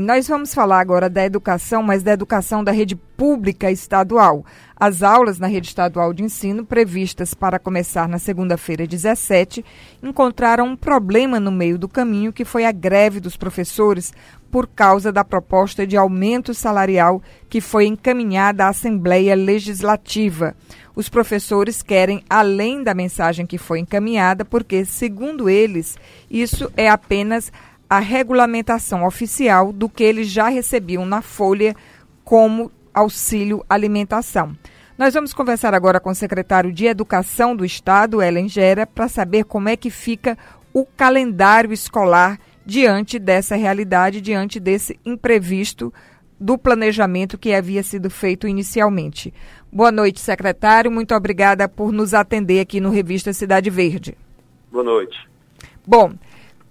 Nós vamos falar agora da educação, mas da educação da rede pública estadual. As aulas na rede estadual de ensino, previstas para começar na segunda-feira 17, encontraram um problema no meio do caminho, que foi a greve dos professores por causa da proposta de aumento salarial que foi encaminhada à Assembleia Legislativa. Os professores querem além da mensagem que foi encaminhada, porque, segundo eles, isso é apenas a regulamentação oficial do que eles já recebiam na folha como auxílio alimentação. Nós vamos conversar agora com o secretário de Educação do Estado, Ellen Gera, para saber como é que fica o calendário escolar diante dessa realidade, diante desse imprevisto do planejamento que havia sido feito inicialmente. Boa noite, secretário. Muito obrigada por nos atender aqui no Revista Cidade Verde. Boa noite. Bom,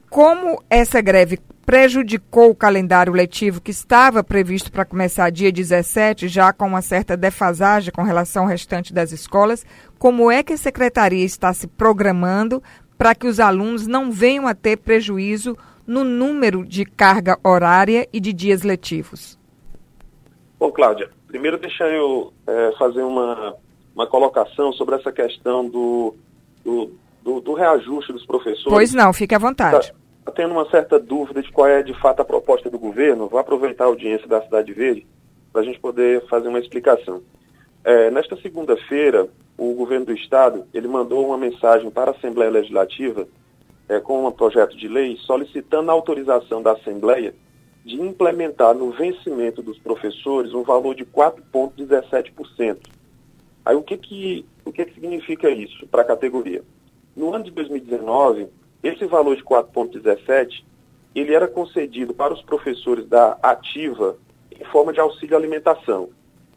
como essa greve prejudicou o calendário letivo que estava previsto para começar dia 17, já com uma certa defasagem com relação ao restante das escolas, como é que a secretaria está se programando para que os alunos não venham a ter prejuízo no número de carga horária e de dias letivos? Bom, Cláudia, primeiro deixa eu é, fazer uma, uma colocação sobre essa questão do, do do, do reajuste dos professores. Pois não, fique à vontade. Está tá tendo uma certa dúvida de qual é de fato a proposta do governo. Vou aproveitar a audiência da Cidade Verde para a gente poder fazer uma explicação. É, nesta segunda-feira, o governo do estado ele mandou uma mensagem para a Assembleia Legislativa é, com um projeto de lei solicitando a autorização da Assembleia de implementar no vencimento dos professores um valor de 4,17%. Aí o que que, o que, que significa isso para a categoria? No ano de 2019, esse valor de 4,17 ele era concedido para os professores da ativa em forma de auxílio alimentação.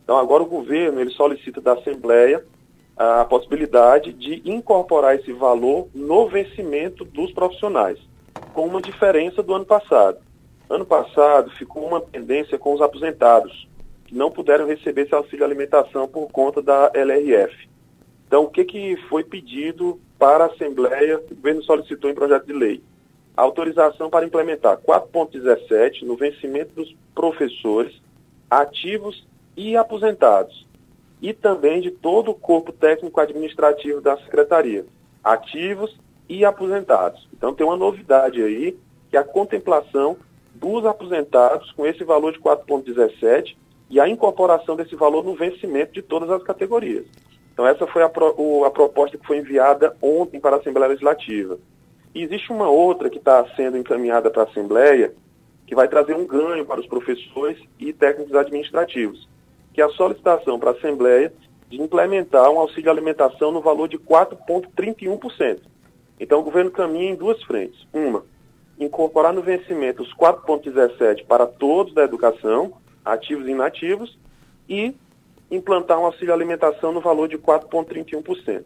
Então agora o governo ele solicita da Assembleia a possibilidade de incorporar esse valor no vencimento dos profissionais, com uma diferença do ano passado. Ano passado ficou uma pendência com os aposentados, que não puderam receber esse auxílio alimentação por conta da LRF. Então, o que, que foi pedido para a Assembleia, o governo solicitou em projeto de lei. Autorização para implementar 4.17 no vencimento dos professores ativos e aposentados, e também de todo o corpo técnico administrativo da Secretaria, ativos e aposentados. Então tem uma novidade aí, que é a contemplação dos aposentados com esse valor de 4.17 e a incorporação desse valor no vencimento de todas as categorias. Então, essa foi a, pro, o, a proposta que foi enviada ontem para a Assembleia Legislativa. E existe uma outra que está sendo encaminhada para a Assembleia, que vai trazer um ganho para os professores e técnicos administrativos, que é a solicitação para a Assembleia de implementar um auxílio alimentação no valor de 4,31%. Então, o governo caminha em duas frentes. Uma, incorporar no vencimento os 4,17% para todos da educação, ativos e inativos, e implantar um auxílio alimentação no valor de 4,31%.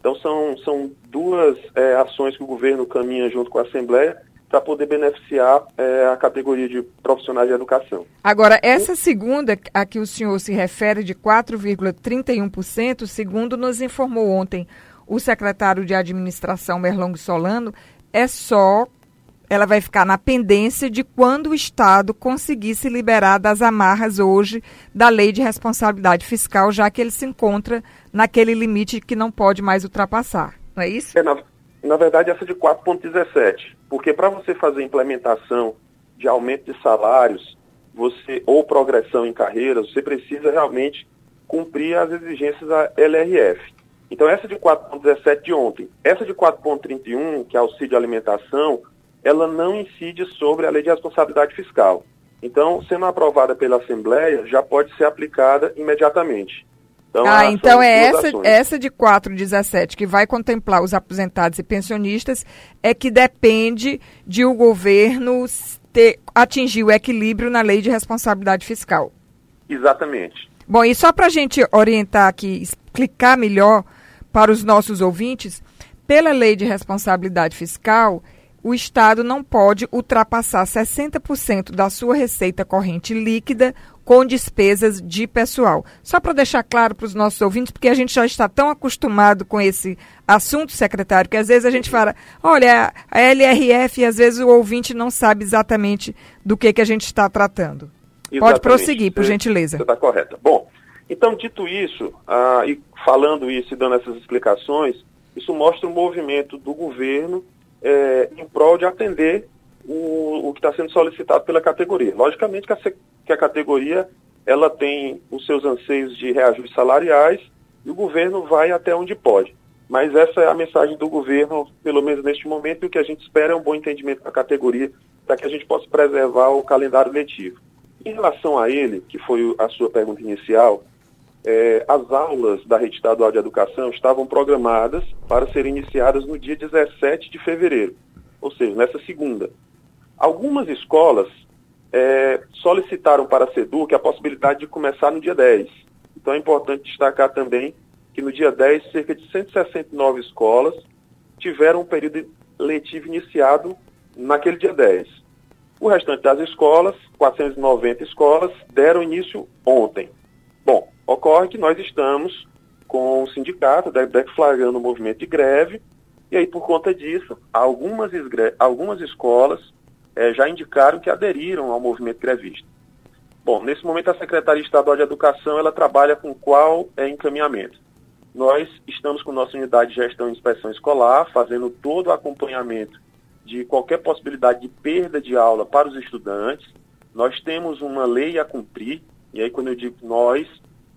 Então são, são duas é, ações que o governo caminha junto com a Assembleia para poder beneficiar é, a categoria de profissionais de educação. Agora, essa segunda a que o senhor se refere de 4,31%, segundo nos informou ontem o secretário de Administração Merlong Solano, é só ela vai ficar na pendência de quando o Estado conseguir se liberar das amarras hoje da lei de responsabilidade fiscal, já que ele se encontra naquele limite que não pode mais ultrapassar. Não é isso? É, na, na verdade, essa de 4,17. Porque para você fazer implementação de aumento de salários você ou progressão em carreiras, você precisa realmente cumprir as exigências da LRF. Então, essa de 4,17 de ontem. Essa de 4,31, que é auxílio alimentação, ela não incide sobre a lei de responsabilidade fiscal. Então, sendo aprovada pela Assembleia, já pode ser aplicada imediatamente. Então, ah, então é essa, essa de 417 que vai contemplar os aposentados e pensionistas é que depende de o governo ter, atingir o equilíbrio na lei de responsabilidade fiscal. Exatamente. Bom, e só para a gente orientar aqui, explicar melhor para os nossos ouvintes, pela lei de responsabilidade fiscal, o Estado não pode ultrapassar 60% da sua receita corrente líquida com despesas de pessoal. Só para deixar claro para os nossos ouvintes, porque a gente já está tão acostumado com esse assunto, secretário, que às vezes a gente fala, olha, a LRF, e às vezes o ouvinte não sabe exatamente do que, que a gente está tratando. Exatamente. Pode prosseguir, por gentileza. Você está correta. Bom, então, dito isso, ah, e falando isso e dando essas explicações, isso mostra o movimento do governo é, em prol de atender o, o que está sendo solicitado pela categoria. Logicamente que a, que a categoria ela tem os seus anseios de reajustes salariais e o governo vai até onde pode. Mas essa é a mensagem do governo, pelo menos neste momento, e o que a gente espera é um bom entendimento da categoria para que a gente possa preservar o calendário letivo. Em relação a ele, que foi a sua pergunta inicial, é, as aulas da Rede Estadual de Educação estavam programadas para serem iniciadas no dia 17 de fevereiro, ou seja, nessa segunda. Algumas escolas é, solicitaram para a SEDUC a possibilidade de começar no dia 10. Então é importante destacar também que no dia 10, cerca de 169 escolas tiveram um período letivo iniciado naquele dia 10. O restante das escolas, 490 escolas, deram início ontem. Bom, ocorre que nós estamos com o sindicato deflagrando o movimento de greve, e aí por conta disso, algumas, algumas escolas é, já indicaram que aderiram ao movimento grevista. Bom, nesse momento a Secretaria Estadual de Educação ela trabalha com qual é encaminhamento. Nós estamos com nossa unidade de gestão e inspeção escolar, fazendo todo o acompanhamento de qualquer possibilidade de perda de aula para os estudantes. Nós temos uma lei a cumprir, e aí quando eu digo nós,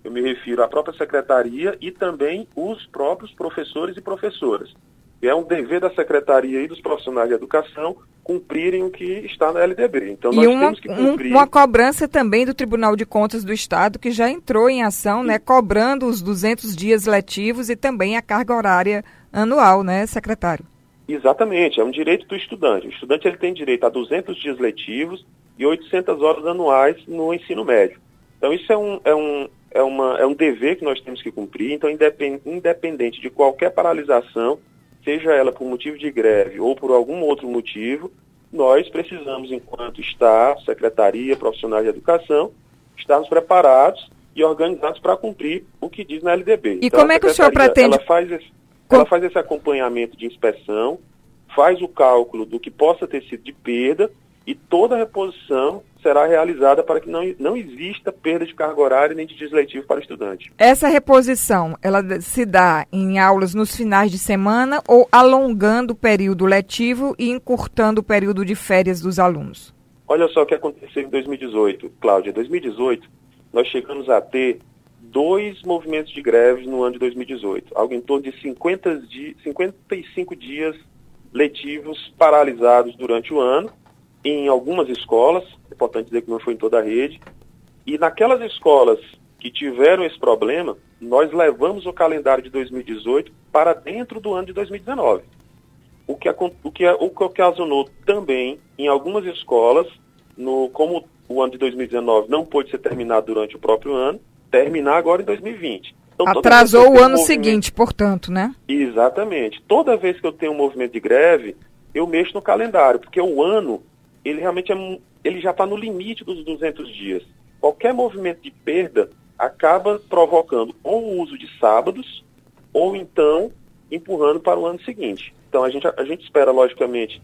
eu me refiro à própria secretaria e também os próprios professores e professoras. E é um dever da secretaria e dos profissionais de educação cumprirem o que está na LDB. Então, nós e uma, temos que cumprir... uma cobrança também do Tribunal de Contas do Estado, que já entrou em ação, né, cobrando os 200 dias letivos e também a carga horária anual, né, secretário? Exatamente, é um direito do estudante. O estudante ele tem direito a 200 dias letivos e 800 horas anuais no ensino médio. Então, isso é um, é um, é uma, é um dever que nós temos que cumprir. Então, independente de qualquer paralisação, seja ela por motivo de greve ou por algum outro motivo, nós precisamos, enquanto Estado, Secretaria, profissionais de educação, estarmos preparados e organizados para cumprir o que diz na LDB. E então, como é que o senhor pretende... Ela faz, esse, ela faz esse acompanhamento de inspeção, faz o cálculo do que possa ter sido de perda e toda a reposição será realizada para que não, não exista perda de carga horária nem de desletivo para o estudante. Essa reposição, ela se dá em aulas nos finais de semana ou alongando o período letivo e encurtando o período de férias dos alunos? Olha só o que aconteceu em 2018, Cláudia. Em 2018, nós chegamos a ter dois movimentos de greves no ano de 2018, algo em torno de 50 di 55 dias letivos paralisados durante o ano em algumas escolas, é importante dizer que não foi em toda a rede, e naquelas escolas que tiveram esse problema, nós levamos o calendário de 2018 para dentro do ano de 2019. O que, o que, o que ocasionou também em algumas escolas, no, como o ano de 2019 não pôde ser terminado durante o próprio ano, terminar agora em 2020. Então, Atrasou o ano seguinte, portanto, né? Exatamente. Toda vez que eu tenho um movimento de greve, eu mexo no calendário, porque o ano ele realmente é, ele já está no limite dos 200 dias. Qualquer movimento de perda acaba provocando ou o uso de sábados ou então empurrando para o ano seguinte. Então a gente, a gente espera, logicamente,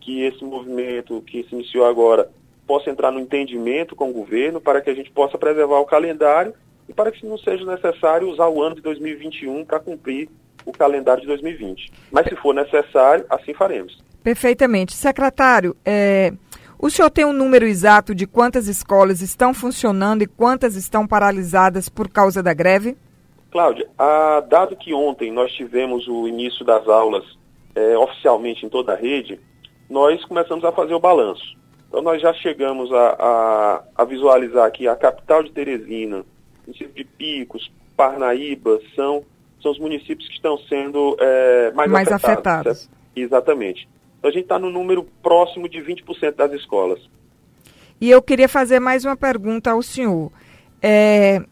que esse movimento que se iniciou agora possa entrar no entendimento com o governo para que a gente possa preservar o calendário e para que não seja necessário usar o ano de 2021 para cumprir o calendário de 2020. Mas se for necessário, assim faremos. Perfeitamente. Secretário, é, o senhor tem um número exato de quantas escolas estão funcionando e quantas estão paralisadas por causa da greve? Cláudia, a, dado que ontem nós tivemos o início das aulas é, oficialmente em toda a rede, nós começamos a fazer o balanço. Então nós já chegamos a, a, a visualizar que a capital de Teresina, município de Picos, Parnaíba, são, são os municípios que estão sendo é, mais, mais afetados. afetados. Exatamente. Então a gente está no número próximo de 20% das escolas. E eu queria fazer mais uma pergunta ao senhor. É,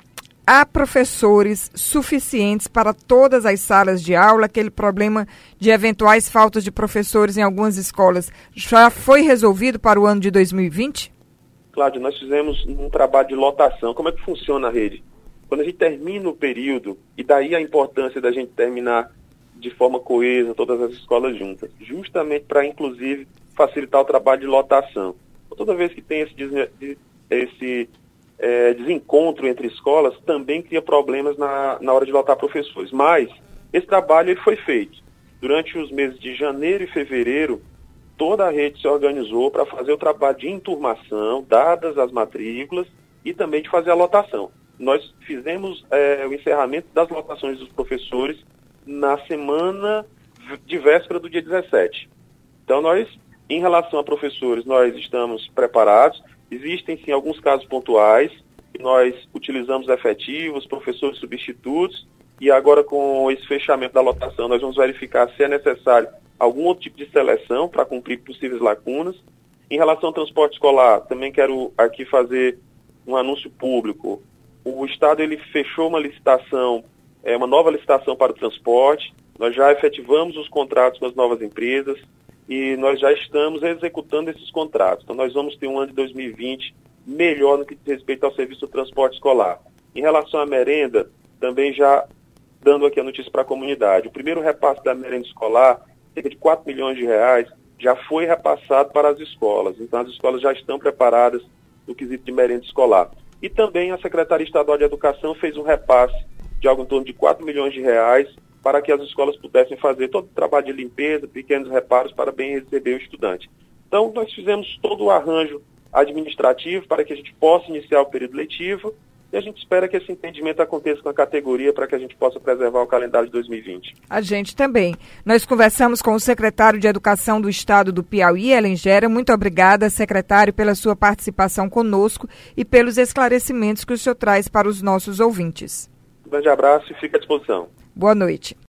há professores suficientes para todas as salas de aula? Aquele problema de eventuais faltas de professores em algumas escolas já foi resolvido para o ano de 2020? Cláudio, nós fizemos um trabalho de lotação. Como é que funciona a rede? Quando a gente termina o período, e daí a importância da gente terminar de forma coesa todas as escolas juntas, justamente para, inclusive, facilitar o trabalho de lotação. Toda vez que tem esse, esse é, desencontro entre escolas, também cria problemas na, na hora de lotar professores. Mas esse trabalho ele foi feito. Durante os meses de janeiro e fevereiro, toda a rede se organizou para fazer o trabalho de enturmação, dadas as matrículas, e também de fazer a lotação. Nós fizemos é, o encerramento das lotações dos professores na semana de véspera do dia 17. Então, nós, em relação a professores, nós estamos preparados. Existem sim alguns casos pontuais, nós utilizamos efetivos, professores substitutos, e agora com esse fechamento da lotação, nós vamos verificar se é necessário algum outro tipo de seleção para cumprir possíveis lacunas. Em relação ao transporte escolar, também quero aqui fazer um anúncio público. O Estado ele fechou uma licitação, é, uma nova licitação para o transporte. Nós já efetivamos os contratos com as novas empresas e nós já estamos executando esses contratos. Então, nós vamos ter um ano de 2020 melhor no que diz respeito ao serviço do transporte escolar. Em relação à merenda, também já dando aqui a notícia para a comunidade. O primeiro repasse da merenda escolar, cerca de 4 milhões de reais, já foi repassado para as escolas. Então, as escolas já estão preparadas no quesito de merenda escolar. E também a Secretaria Estadual de Educação fez um repasse de algo em torno de 4 milhões de reais para que as escolas pudessem fazer todo o trabalho de limpeza, pequenos reparos para bem receber o estudante. Então, nós fizemos todo o arranjo administrativo para que a gente possa iniciar o período letivo e a gente espera que esse entendimento aconteça com a categoria para que a gente possa preservar o calendário de 2020. A gente também. Nós conversamos com o secretário de Educação do Estado do Piauí, Ellen Gera. Muito obrigada, secretário, pela sua participação conosco e pelos esclarecimentos que o senhor traz para os nossos ouvintes. Grande abraço e fica à disposição. Boa noite.